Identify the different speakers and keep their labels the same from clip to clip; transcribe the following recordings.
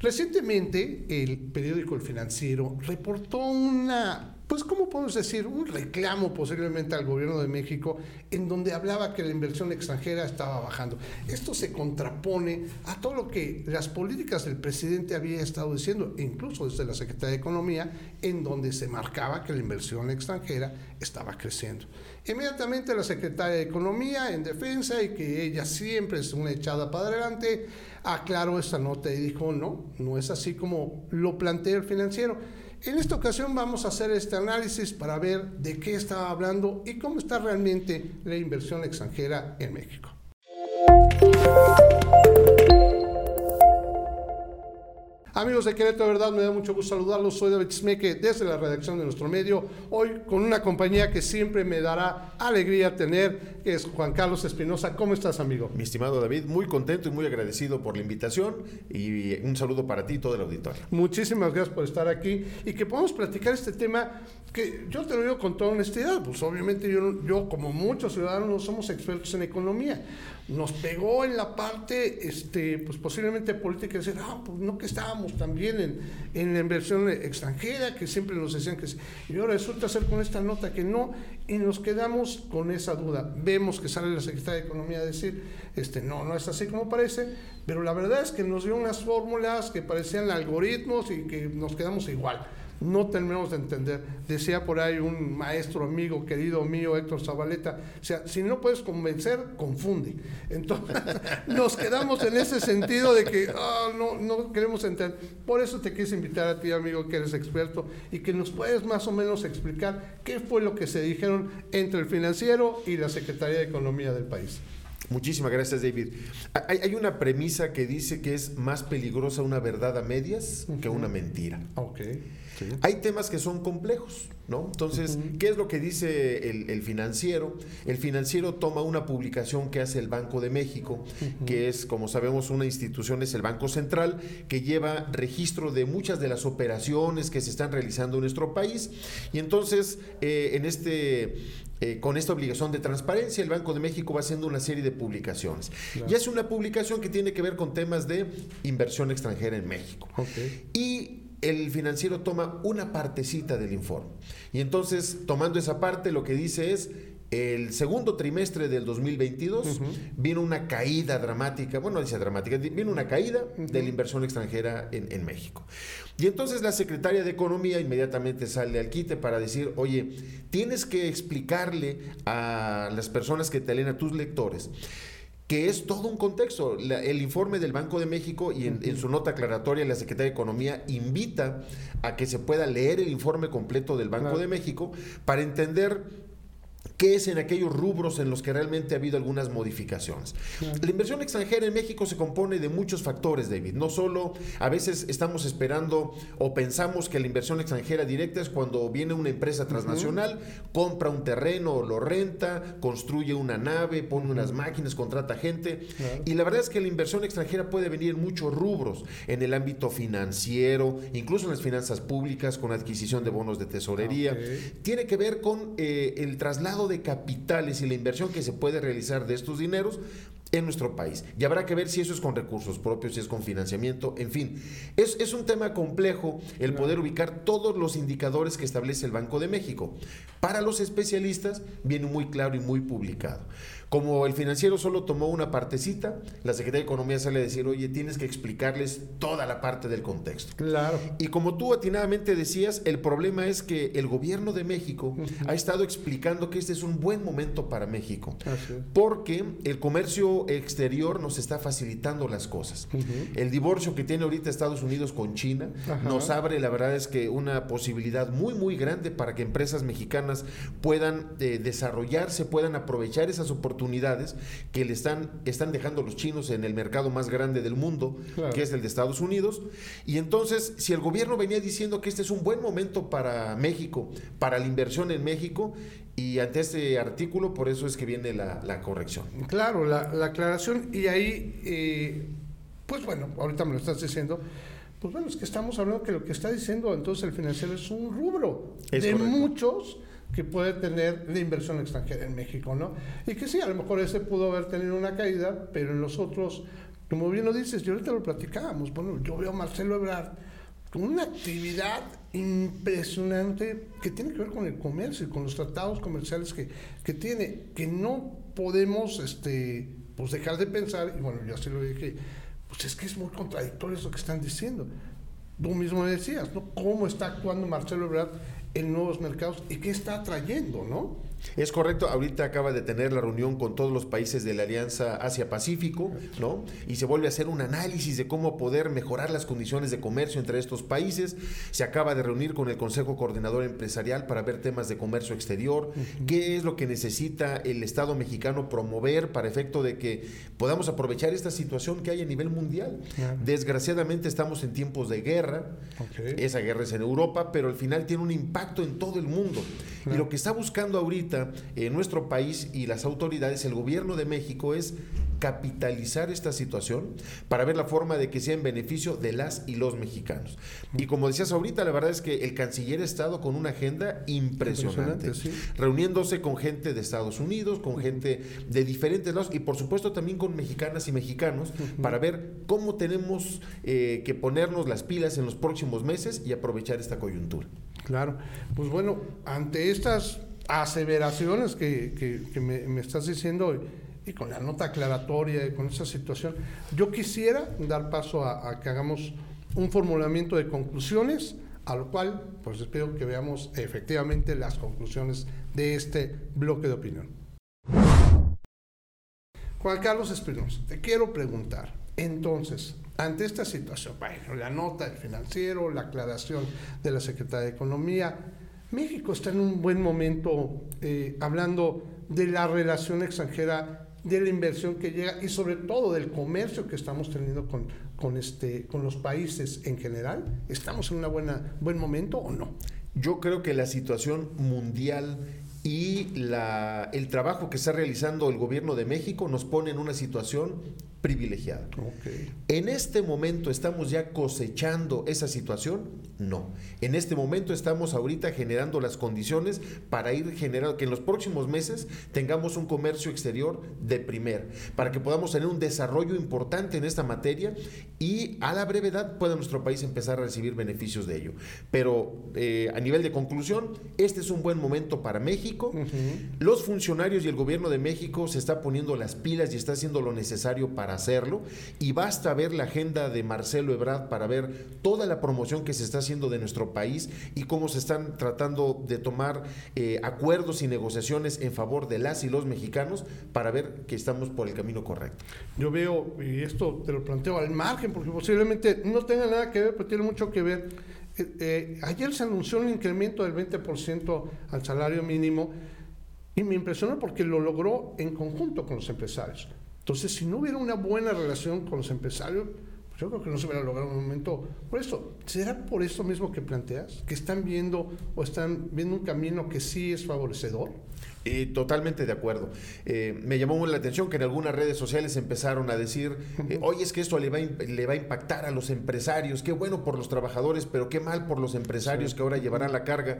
Speaker 1: Recientemente, el periódico El Financiero reportó una pues, ¿cómo podemos decir? Un reclamo posiblemente al gobierno de México en donde hablaba que la inversión extranjera estaba bajando. Esto se contrapone a todo lo que las políticas del presidente había estado diciendo, incluso desde la Secretaría de Economía, en donde se marcaba que la inversión extranjera estaba creciendo. Inmediatamente la Secretaria de Economía, en defensa, y que ella siempre es una echada para adelante, aclaró esta nota y dijo, no, no es así como lo plantea el financiero en esta ocasión vamos a hacer este análisis para ver de qué estaba hablando y cómo está realmente la inversión extranjera en México. Amigos de Querétaro, de verdad me da mucho gusto saludarlos. Soy David Smeque desde la redacción de nuestro medio. Hoy con una compañía que siempre me dará alegría tener, que es Juan Carlos Espinosa. ¿Cómo estás, amigo?
Speaker 2: Mi estimado David, muy contento y muy agradecido por la invitación y un saludo para ti y todo el auditorio.
Speaker 1: Muchísimas gracias por estar aquí y que podamos platicar este tema que yo te lo digo con toda honestidad. Pues obviamente yo, yo como muchos ciudadanos no somos expertos en economía nos pegó en la parte, este, pues posiblemente política, decir, ah, pues no que estábamos también en, en, la inversión extranjera, que siempre nos decían que sí. Y ahora resulta ser con esta nota que no, y nos quedamos con esa duda. Vemos que sale la Secretaría de Economía a decir, este, no, no es así como parece, pero la verdad es que nos dio unas fórmulas que parecían algoritmos y que nos quedamos igual no terminamos de entender. Decía por ahí un maestro amigo querido mío, Héctor Zabaleta, o sea, si no puedes convencer, confunde. Entonces, nos quedamos en ese sentido de que ah, no, no queremos entender. Por eso te quise invitar a ti, amigo, que eres experto, y que nos puedes más o menos explicar qué fue lo que se dijeron entre el financiero y la Secretaría de Economía del país.
Speaker 2: Muchísimas gracias, David. Hay, una premisa que dice que es más peligrosa una verdad a medias que una mentira.
Speaker 1: Okay.
Speaker 2: Hay temas que son complejos, ¿no? Entonces, ¿qué es lo que dice el, financiero? El financiero toma una publicación que hace el Banco de México, que es, como sabemos, una institución, es el Banco Central, que lleva registro de muchas de las operaciones que se están realizando en nuestro país. Y entonces, eh, en este eh, con esta obligación de transparencia, el Banco de México va haciendo una serie de publicaciones. Y hace una publicación que tiene que ver con temas de inversión extranjera en México. Y el financiero toma una partecita del informe. Y entonces, tomando esa parte, lo que dice es, el segundo trimestre del 2022 vino una caída dramática, bueno, no dice dramática, vino una caída de la inversión extranjera en, México. Y entonces la secretaria de Economía inmediatamente sale al quite para decir, oye, tienes que explicarle a las personas que te leen, a tus lectores, que es todo un contexto. el informe del Banco de México y en, su nota aclaratoria la Secretaría de Economía invita a que se pueda leer el informe completo del Banco de México para entender qué es en aquellos rubros en los que realmente ha habido algunas modificaciones. La inversión extranjera en México se compone de muchos factores, David. No solo a veces estamos esperando o pensamos que la inversión extranjera directa es cuando viene una empresa transnacional, compra un terreno, lo renta, construye una nave, pone unas máquinas, contrata gente. Y la verdad es que la inversión extranjera puede venir en muchos rubros, en el ámbito financiero, incluso en las finanzas públicas, con adquisición de bonos de tesorería. Tiene que ver con eh, el traslado de capitales y la inversión que se puede realizar de estos dineros en nuestro país. Y habrá que ver si eso es con recursos propios, si es con financiamiento, en fin. Es, es un tema complejo el poder ubicar todos los indicadores que establece el Banco de México. Para los especialistas viene muy claro y muy publicado. Como el financiero solo tomó una partecita, la Secretaría de Economía sale a decir, oye, tienes que explicarles toda la parte del contexto.
Speaker 1: Claro.
Speaker 2: Y como tú atinadamente decías, el problema es que el gobierno de México ha estado explicando que este es un buen momento para México, porque el comercio exterior nos está facilitando las cosas. El divorcio que tiene ahorita Estados Unidos con China nos abre, la verdad es que una posibilidad muy, muy grande para que empresas mexicanas puedan eh, desarrollarse, puedan aprovechar esas oportunidades que le están, están dejando los chinos en el mercado más grande del mundo, que es el de Estados Unidos. Y entonces, si el gobierno venía diciendo que este es un buen momento para México, para la inversión en México, y ante este artículo, por eso es que viene la, corrección.
Speaker 1: Claro, la, aclaración, y ahí, eh, pues bueno, ahorita me lo estás diciendo. Pues bueno, es que estamos hablando que lo que está diciendo entonces el financiero es un rubro de muchos que puede tener la inversión extranjera en México, ¿no? Y que sí, a lo mejor ese pudo haber tenido una caída, pero en los otros como bien lo dices, y ahorita lo platicábamos, bueno, yo veo a Marcelo Ebrard una actividad impresionante que tiene que ver con el comercio y con los tratados comerciales que, que tiene, que no podemos este, pues dejar de pensar, y bueno, yo así lo dije, pues es que es muy contradictorio eso que están diciendo. Tú mismo decías, ¿no? ¿Cómo está actuando Marcelo Ebrard en nuevos mercados y qué está trayendo, ¿no?
Speaker 2: Es correcto, ahorita acaba de tener la reunión con todos los países de la Alianza Asia-Pacífico, ¿no? Y se vuelve a hacer un análisis de cómo poder mejorar las condiciones de comercio entre estos países. Se acaba de reunir con el Consejo Coordinador Empresarial para ver temas de comercio exterior, qué es lo que necesita el Estado mexicano promover para efecto de que podamos aprovechar esta situación que hay a nivel mundial. Desgraciadamente estamos en tiempos de guerra, esa guerra es en Europa, pero al final tiene un impacto en todo el mundo. Y lo que está buscando ahorita en nuestro país y las autoridades, el gobierno de México es capitalizar esta situación para ver la forma de que sea en beneficio de las y los mexicanos. Y como decías ahorita, la verdad es que el canciller ha estado con una agenda impresionante, reuniéndose con gente de Estados Unidos, con gente de diferentes lados y por supuesto también con mexicanas y mexicanos para ver cómo tenemos eh, que ponernos las pilas en los próximos meses y aprovechar esta coyuntura.
Speaker 1: Claro, pues bueno, ante estas aseveraciones que, me, estás diciendo y con la nota aclaratoria y con esa situación, yo quisiera dar paso a, que hagamos un formulamiento de conclusiones, a lo cual pues espero que veamos efectivamente las conclusiones de este bloque de opinión. Juan Carlos Espinosa, te quiero preguntar, entonces, ante esta situación, la nota del financiero, la aclaración de la Secretaría de Economía, México está en un buen momento eh, hablando de la relación extranjera, de la inversión que llega y sobre todo del comercio que estamos teniendo con, con, este, con los países en general. ¿Estamos en un buen momento o no?
Speaker 2: Yo creo que la situación mundial y la, el trabajo que está realizando el gobierno de México nos pone en una situación privilegiada. En este momento estamos ya cosechando esa situación, no. En este momento estamos ahorita generando las condiciones para ir generando que en los próximos meses tengamos un comercio exterior de primer, para que podamos tener un desarrollo importante en esta materia y a la brevedad pueda nuestro país empezar a recibir beneficios de ello. Pero eh, a nivel de conclusión, este es un buen momento para México. Los funcionarios y el gobierno de México se está poniendo las pilas y está haciendo lo necesario para hacerlo y basta ver la agenda de Marcelo Ebrard para ver toda la promoción que se está haciendo de nuestro país y cómo se están tratando de tomar eh, acuerdos y negociaciones en favor de las y los mexicanos para ver que estamos por el camino correcto.
Speaker 1: Yo veo, y esto te lo planteo al margen, porque posiblemente no tenga nada que ver, pero tiene mucho que ver. Eh, eh, ayer se anunció un incremento del 20% al salario mínimo y me impresionó porque lo logró en conjunto con los empresarios. Entonces, si no hubiera una buena relación con los empresarios, pues yo creo que no se hubiera logrado un momento. Por eso, ¿será por eso mismo que planteas? ¿Que están viendo o están viendo un camino que sí es favorecedor?
Speaker 2: Eh, totalmente de acuerdo. Eh, me llamó la atención que en algunas redes sociales empezaron a decir, eh, oye, es que esto le va, a, le va a impactar a los empresarios, qué bueno por los trabajadores, pero qué mal por los empresarios que ahora llevarán la carga.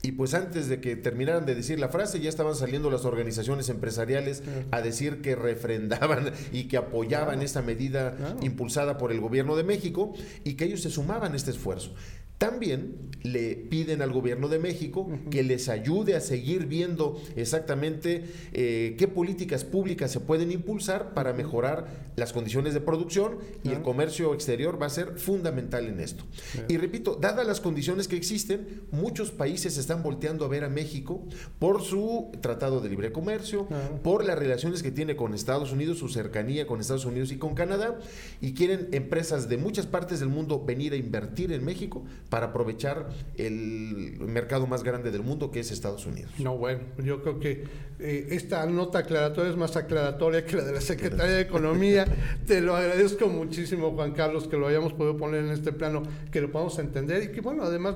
Speaker 2: Y pues antes de que terminaran de decir la frase, ya estaban saliendo las organizaciones empresariales a decir que refrendaban y que apoyaban esta medida impulsada por el gobierno de México y que ellos se sumaban a este esfuerzo. También le piden al gobierno de México que les ayude a seguir viendo exactamente eh, qué políticas públicas se pueden impulsar para mejorar las condiciones de producción y el comercio exterior va a ser fundamental en esto. Y repito, dadas las condiciones que existen, muchos países están volteando a ver a México por su tratado de libre comercio, por las relaciones que tiene con Estados Unidos, su cercanía con Estados Unidos y con Canadá, y quieren empresas de muchas partes del mundo venir a invertir en México para aprovechar el mercado más grande del mundo que es Estados Unidos.
Speaker 1: No, bueno, yo creo que eh, esta nota aclaratoria es más aclaratoria que la de la Secretaría de Economía. Te lo agradezco muchísimo, Juan Carlos, que lo hayamos podido poner en este plano, que lo podamos entender y que, bueno, además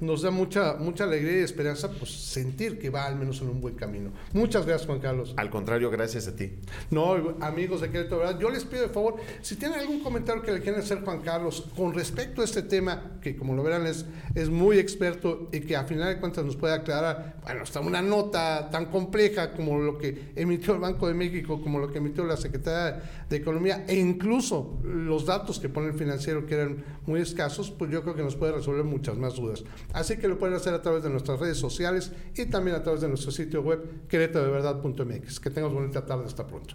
Speaker 1: nos da mucha, mucha alegría y esperanza pues, sentir que va al menos en un buen camino. Muchas gracias, Juan Carlos.
Speaker 2: Al contrario, gracias a ti.
Speaker 1: No, amigos de Querétaro, ¿verdad? yo les pido de favor, si tienen algún comentario que le quieran hacer, Juan Carlos, con respecto a este tema, que como lo ven, es muy experto y que a final de cuentas nos puede aclarar, bueno, está una nota tan compleja como lo que emitió el Banco de México, como lo que emitió la Secretaría de Economía e incluso los datos que pone el financiero que eran muy escasos, pues yo creo que nos puede resolver muchas más dudas. Así que lo pueden hacer a través de nuestras redes sociales y también a través de nuestro sitio web queretodeverdad.mx. Que tengas bonita tarde, hasta pronto.